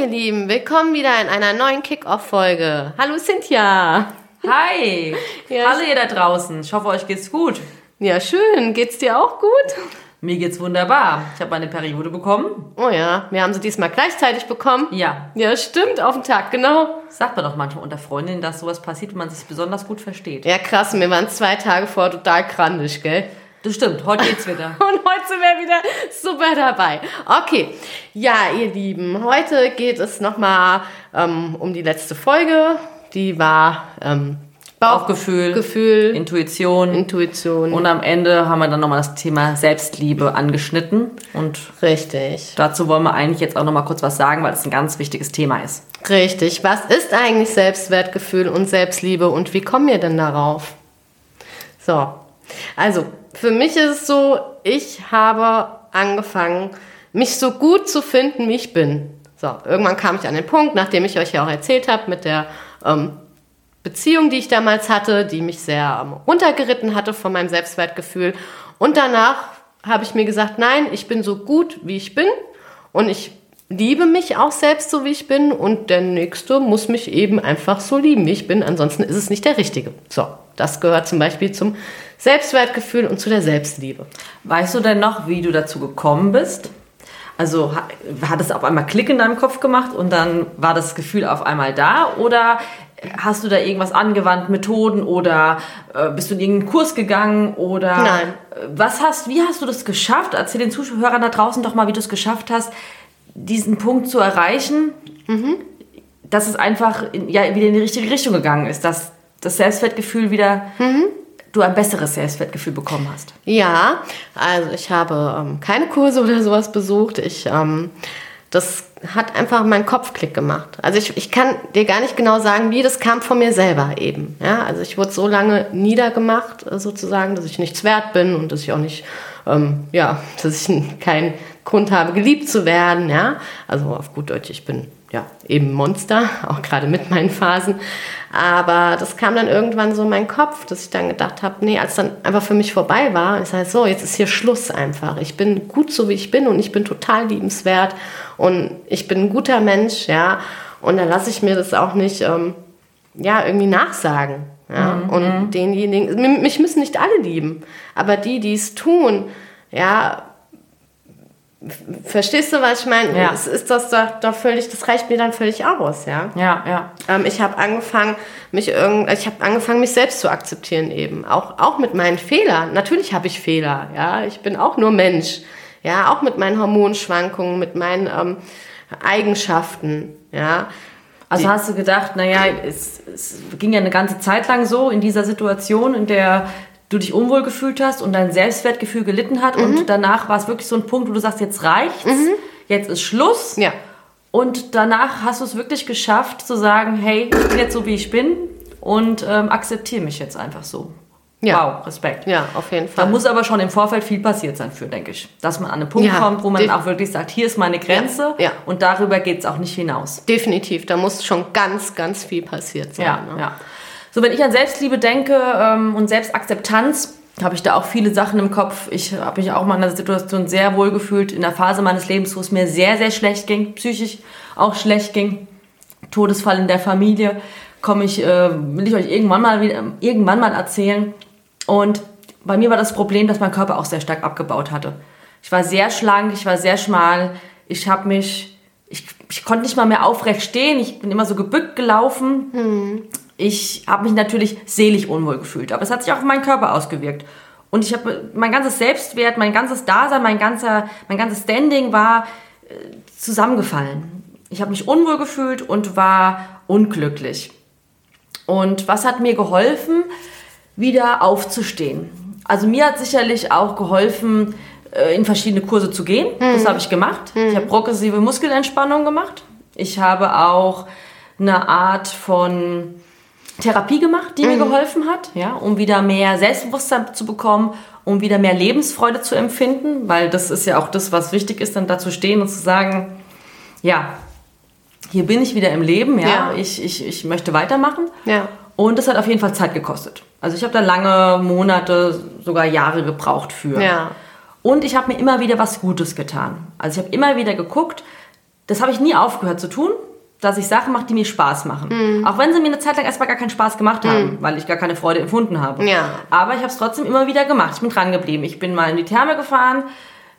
ihr Lieben, willkommen wieder in einer neuen Kick-Off-Folge. Hallo Cynthia. Hi. Ja. Hallo ihr da draußen. Ich hoffe, euch geht's gut. Ja, schön. Geht's dir auch gut? Mir geht's wunderbar. Ich habe meine Periode bekommen. Oh ja, wir haben sie diesmal gleichzeitig bekommen. Ja. Ja, stimmt, auf den Tag, genau. Sagt man doch manchmal unter Freundinnen, dass sowas passiert, wenn man sich besonders gut versteht. Ja, krass, wir waren zwei Tage vor total krantig, gell? Das stimmt. Heute geht's wieder. Und heute sind wir wieder super dabei. Okay, ja, ihr Lieben, heute geht es nochmal ähm, um die letzte Folge. Die war ähm, Bauchgefühl, Gefühl, Intuition. Intuition. Und am Ende haben wir dann nochmal das Thema Selbstliebe angeschnitten. Und Richtig. dazu wollen wir eigentlich jetzt auch nochmal kurz was sagen, weil es ein ganz wichtiges Thema ist. Richtig. Was ist eigentlich Selbstwertgefühl und Selbstliebe und wie kommen wir denn darauf? So, also für mich ist es so, ich habe angefangen, mich so gut zu finden, wie ich bin. So, irgendwann kam ich an den Punkt, nachdem ich euch ja auch erzählt habe, mit der ähm, Beziehung, die ich damals hatte, die mich sehr ähm, runtergeritten hatte von meinem Selbstwertgefühl. Und danach habe ich mir gesagt, nein, ich bin so gut, wie ich bin und ich liebe mich auch selbst so, wie ich bin und der Nächste muss mich eben einfach so lieben, wie ich bin. Ansonsten ist es nicht der Richtige. So, das gehört zum Beispiel zum Selbstwertgefühl und zu der Selbstliebe. Weißt du denn noch, wie du dazu gekommen bist? Also ha- hat es auf einmal Klick in deinem Kopf gemacht und dann war das Gefühl auf einmal da? Oder hast du da irgendwas angewandt, Methoden oder äh, bist du in irgendeinen Kurs gegangen? Oder Nein. Äh, was hast, wie hast du das geschafft? Erzähl den Zuhörern da draußen doch mal, wie du es geschafft hast, diesen Punkt zu erreichen, dass es einfach in, ja, wieder in die richtige Richtung gegangen ist, dass das Selbstwertgefühl wieder, du ein besseres Selbstwertgefühl bekommen hast. Ja, also ich habe ähm, keine Kurse oder sowas besucht. Ich, ähm, das hat einfach meinen Kopf Klick gemacht. Also ich, ich kann dir gar nicht genau sagen, wie das kam von mir selber eben. Ja, also ich wurde so lange niedergemacht äh, sozusagen, dass ich nichts wert bin und dass ich auch nicht, ähm, ja, dass ich keinen Grund habe, geliebt zu werden. Ja, also auf gut Deutsch, ich bin ja eben Monster, auch gerade mit meinen Phasen. Aber das kam dann irgendwann so in meinen Kopf, dass ich dann gedacht habe, nee, als dann einfach für mich vorbei war, ich sage so, jetzt ist hier Schluss einfach. Ich bin gut so wie ich bin und ich bin total liebenswert und ich bin ein guter Mensch, ja. Und dann lasse ich mir das auch nicht, ähm, ja, irgendwie nachsagen. Ja? Und denjenigen, m- mich müssen nicht alle lieben, aber die, die es tun, ja, Verstehst du, was ich meine? Ja. Es ist das doch, doch völlig, das reicht mir dann völlig aus, ja. Ja, ja. Ähm, ich habe angefangen, mich irgend, ich habe angefangen, mich selbst zu akzeptieren eben, auch auch mit meinen Fehlern. Natürlich habe ich Fehler, ja. Ich bin auch nur Mensch, ja, auch mit meinen Hormonschwankungen, mit meinen ähm, Eigenschaften, ja. Also hast du gedacht, naja, es, es ging ja eine ganze Zeit lang so in dieser Situation, in der du dich unwohl gefühlt hast und dein Selbstwertgefühl gelitten hat Mhm. und danach war es wirklich so ein Punkt, wo du sagst, jetzt reicht's, jetzt ist Schluss. Ja. Und danach hast du es wirklich geschafft zu sagen, hey, ich bin jetzt so, wie ich bin und ähm, akzeptiere mich jetzt einfach so. Ja. Wow, Respekt. Ja, auf jeden Da Fall. muss aber schon im Vorfeld viel passiert sein für, denke ich. Dass man an einen Punkt Ja, kommt, wo man auch wirklich sagt, hier ist meine Grenze Ja, ja. und darüber geht es auch nicht hinaus. Definitiv, da muss schon ganz, ganz viel passiert sein. Ja, ne? ja. So, wenn ich an Selbstliebe denke ähm, und Selbstakzeptanz, habe ich da auch viele Sachen im Kopf. Ich habe mich auch mal in einer Situation sehr wohl gefühlt, in der Phase meines Lebens, wo es mir sehr, sehr schlecht ging, psychisch auch schlecht ging. Todesfall in der Familie, komme ich, äh, will ich euch irgendwann mal, wieder, irgendwann mal erzählen. Und bei mir war das Problem, dass mein Körper auch sehr stark abgebaut hatte. Ich war sehr schlank, ich war sehr schmal, ich habe mich, ich, ich konnte nicht mal mehr aufrecht stehen, ich bin immer so gebückt gelaufen. Ich habe mich natürlich seelisch unwohl gefühlt, aber es hat sich auch auf meinen Körper ausgewirkt. Und ich habe mein ganzes Selbstwert, mein ganzes Dasein, mein, ganzer, mein ganzes Standing war äh, zusammengefallen. Ich habe mich unwohl gefühlt und war unglücklich. Und was hat mir geholfen, wieder aufzustehen? Also mir hat sicherlich auch geholfen, äh, in verschiedene Kurse zu gehen. Das habe ich gemacht. Ich habe progressive Muskelentspannung gemacht. Ich habe auch eine Art von Therapie gemacht, die mir geholfen hat, ja, um wieder mehr Selbstbewusstsein zu bekommen, um wieder mehr Lebensfreude zu empfinden, weil das ist ja auch das, was wichtig ist, dann da zu stehen und zu sagen, ja, hier bin ich wieder im Leben, ja, Ja. Ich, ich, ich möchte weitermachen. Ja. Und das hat auf jeden Fall Zeit gekostet. Also ich habe da lange Monate, sogar Jahre gebraucht für. Ja. Und ich habe mir immer wieder was Gutes getan. Also ich habe immer wieder geguckt, das habe ich nie aufgehört zu tun, dass ich Sachen mache, die mir Spaß machen. Auch wenn sie mir eine Zeit lang erstmal gar keinen Spaß gemacht haben, weil ich gar keine Freude empfunden habe. Ja. Aber ich habe es trotzdem immer wieder gemacht. Ich bin dran geblieben. Ich bin mal in die Therme gefahren.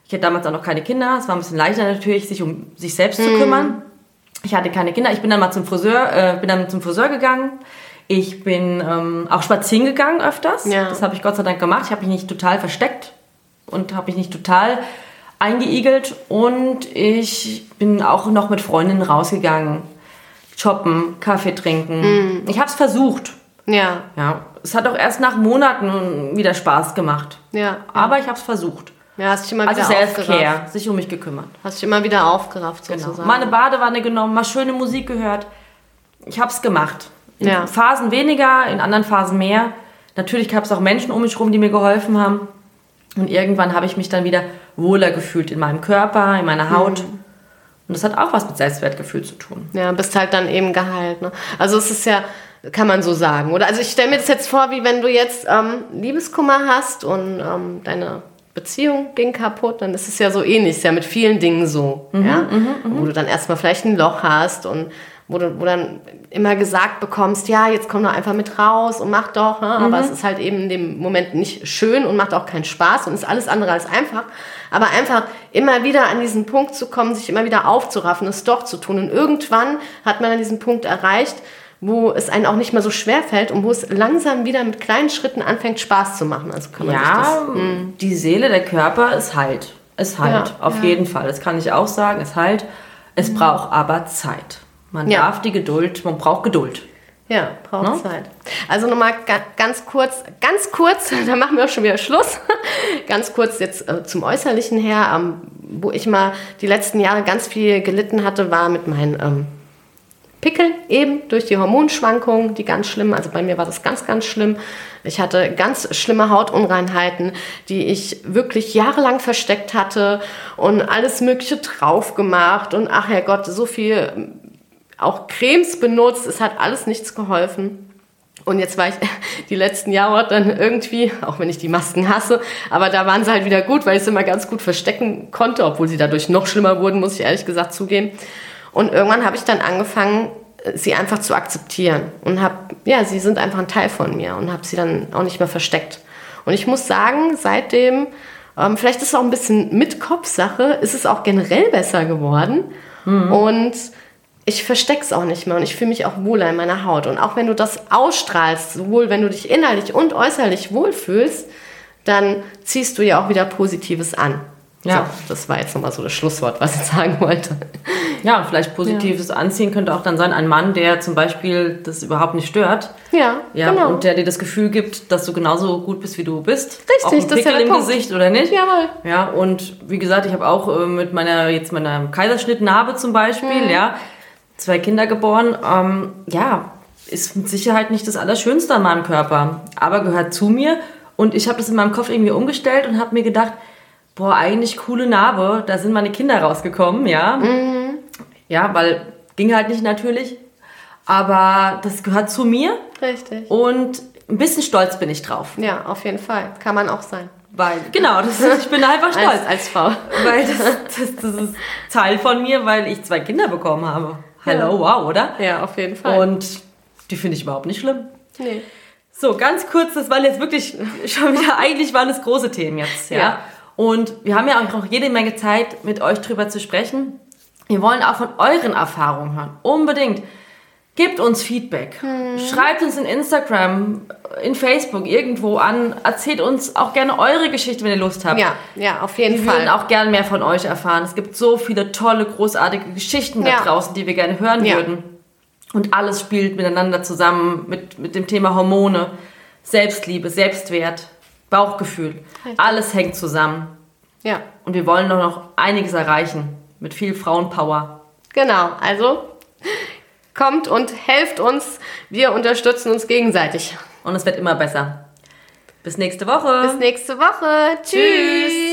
Ich hatte damals auch noch keine Kinder. Es war ein bisschen leichter natürlich, sich um sich selbst zu kümmern. Ich hatte keine Kinder. Ich bin dann mal zum Friseur, äh, bin dann zum Friseur gegangen. Ich bin ähm, auch spazieren gegangen öfters. Ja. Das habe ich Gott sei Dank gemacht. Ich habe mich nicht total versteckt und habe mich nicht total eingeigelt. Und ich bin auch noch mit Freundinnen rausgegangen. Shoppen, Kaffee trinken. Ich habe es versucht. Ja, Ja, es hat auch erst nach Monaten wieder Spaß gemacht. ja. Aber ich habe es versucht. Ja, hast dich immer Also wieder aufgerafft. Self-Care, sich um mich gekümmert. Hast dich immer wieder aufgerafft, Genau. sozusagen. Mal eine Badewanne genommen, mal schöne Musik gehört. Ich habe es gemacht. In Ja. Phasen weniger, in anderen Phasen mehr. Natürlich gab es auch Menschen um mich herum, die mir geholfen haben. Und irgendwann habe ich mich dann wieder wohler gefühlt in meinem Körper, in meiner Haut. Mhm. Und das hat auch was mit Selbstwertgefühl zu tun. Ja, bist halt dann eben geheilt. Ne? Also es ist ja, kann man so sagen. Oder also ich stelle mir das jetzt vor, wie wenn du jetzt ähm, Liebeskummer hast und ähm, deine Beziehung ging kaputt, dann ist es ja so ähnlich, ist ja mit vielen Dingen so. ja? Wo du dann erstmal vielleicht ein Loch hast und wo du wo dann immer gesagt bekommst, ja, jetzt komm doch einfach mit raus und mach doch. Ne? Aber es ist halt eben in dem Moment nicht schön und macht auch keinen Spaß und ist alles andere als einfach. Aber einfach immer wieder an diesen Punkt zu kommen, sich immer wieder aufzuraffen, es doch zu tun. Und irgendwann hat man an diesen Punkt erreicht, wo es einen auch nicht mehr so schwer fällt und wo es langsam wieder mit kleinen Schritten anfängt, Spaß zu machen. Also kann man sich das, Ja, die Seele, der Körper ist halt. Es halt, Ja, auf ja. jeden Fall. Das kann ich auch sagen, es halt. Es braucht aber Zeit. Man Ja. darf die Geduld, man braucht Geduld. Ja, braucht Ne? Zeit. Also nochmal ga, ganz kurz, ganz kurz, da machen wir auch schon wieder Schluss. ganz kurz jetzt äh, zum Äußerlichen her, ähm, wo ich mal die letzten Jahre ganz viel gelitten hatte, war mit meinen ähm, Pickeln eben durch die Hormonschwankungen, die ganz schlimm, also bei mir war das ganz, ganz schlimm. Ich hatte ganz schlimme Hautunreinheiten, die ich wirklich jahrelang versteckt hatte und alles Mögliche drauf gemacht und ach Herrgott, so viel auch Cremes benutzt, es hat alles nichts geholfen. Und jetzt war ich die letzten Jahre dann irgendwie, auch wenn ich die Masken hasse, aber da waren sie halt wieder gut, weil ich sie immer ganz gut verstecken konnte, obwohl sie dadurch noch schlimmer wurden, muss ich ehrlich gesagt zugeben. Und irgendwann habe ich dann angefangen, sie einfach zu akzeptieren und habe, ja, sie sind einfach ein Teil von mir und habe sie dann auch nicht mehr versteckt. Und ich muss sagen, seitdem, ähm, vielleicht ist es auch ein bisschen mit Kopfsache, ist es auch generell besser geworden. Und ich verstecke es auch nicht mehr und ich fühle mich auch wohler in meiner Haut. Und auch wenn du das ausstrahlst, sowohl wenn du dich innerlich und äußerlich wohlfühlst, dann ziehst du ja auch wieder Positives an. Ja. So, das war jetzt nochmal so das Schlusswort, was ich sagen wollte. Ja, vielleicht positives Anziehen könnte auch dann sein, ein Mann, der zum Beispiel das überhaupt nicht stört. Ja, Ja, genau. und der dir das Gefühl gibt, dass du genauso gut bist, wie du bist. Richtig, auch ein das ist ja Pickel im. Gesicht oder nicht. Jawohl. Ja, und wie gesagt, ich habe auch äh, mit meiner jetzt meiner Kaiserschnittnarbe zum Beispiel, Mhm. ja, zwei Kinder geboren. Ähm, ja, ist mit Sicherheit nicht das Allerschönste an meinem Körper, aber gehört zu mir. Und ich habe das in meinem Kopf irgendwie umgestellt und habe mir gedacht, boah, eigentlich coole Narbe, da sind meine Kinder rausgekommen, ja. Mhm. Ja, weil ging halt nicht natürlich. Aber das gehört zu mir Richtig. und ein bisschen stolz bin ich drauf. Ja, auf jeden Fall. Kann man auch sein. Weil, genau, das ich bin einfach stolz. Als, als Frau. Weil das, das, das ist Teil von mir, weil ich zwei Kinder bekommen habe. Hello, wow, oder? Ja, auf jeden Fall. Und die finde ich überhaupt nicht schlimm. nee. So, ganz kurz, das waren jetzt wirklich schon wieder, eigentlich waren es große Themen jetzt, ja. Ja. Und wir haben ja auch noch jede Menge Zeit, mit euch drüber zu sprechen. Wir wollen auch von euren Erfahrungen hören. Unbedingt. Gebt uns Feedback. Schreibt uns in Instagram, in Facebook, irgendwo an. Erzählt uns auch gerne eure Geschichte, wenn ihr Lust habt. Ja, ja, auf jeden Wir Fall. würden auch gerne mehr von euch erfahren. Es gibt so viele tolle, großartige Geschichten da Ja. draußen, die wir gerne hören Ja. würden. Und alles spielt miteinander zusammen mit, mit dem Thema Hormone, Selbstliebe, Selbstwert, Bauchgefühl. Alles hängt zusammen. ja, Und wir wollen doch noch einiges erreichen mit viel Frauenpower. genau. Also kommt und helft uns. Wir unterstützen uns gegenseitig. Und es wird immer besser. Bis nächste Woche. Bis nächste Woche. Tschüss.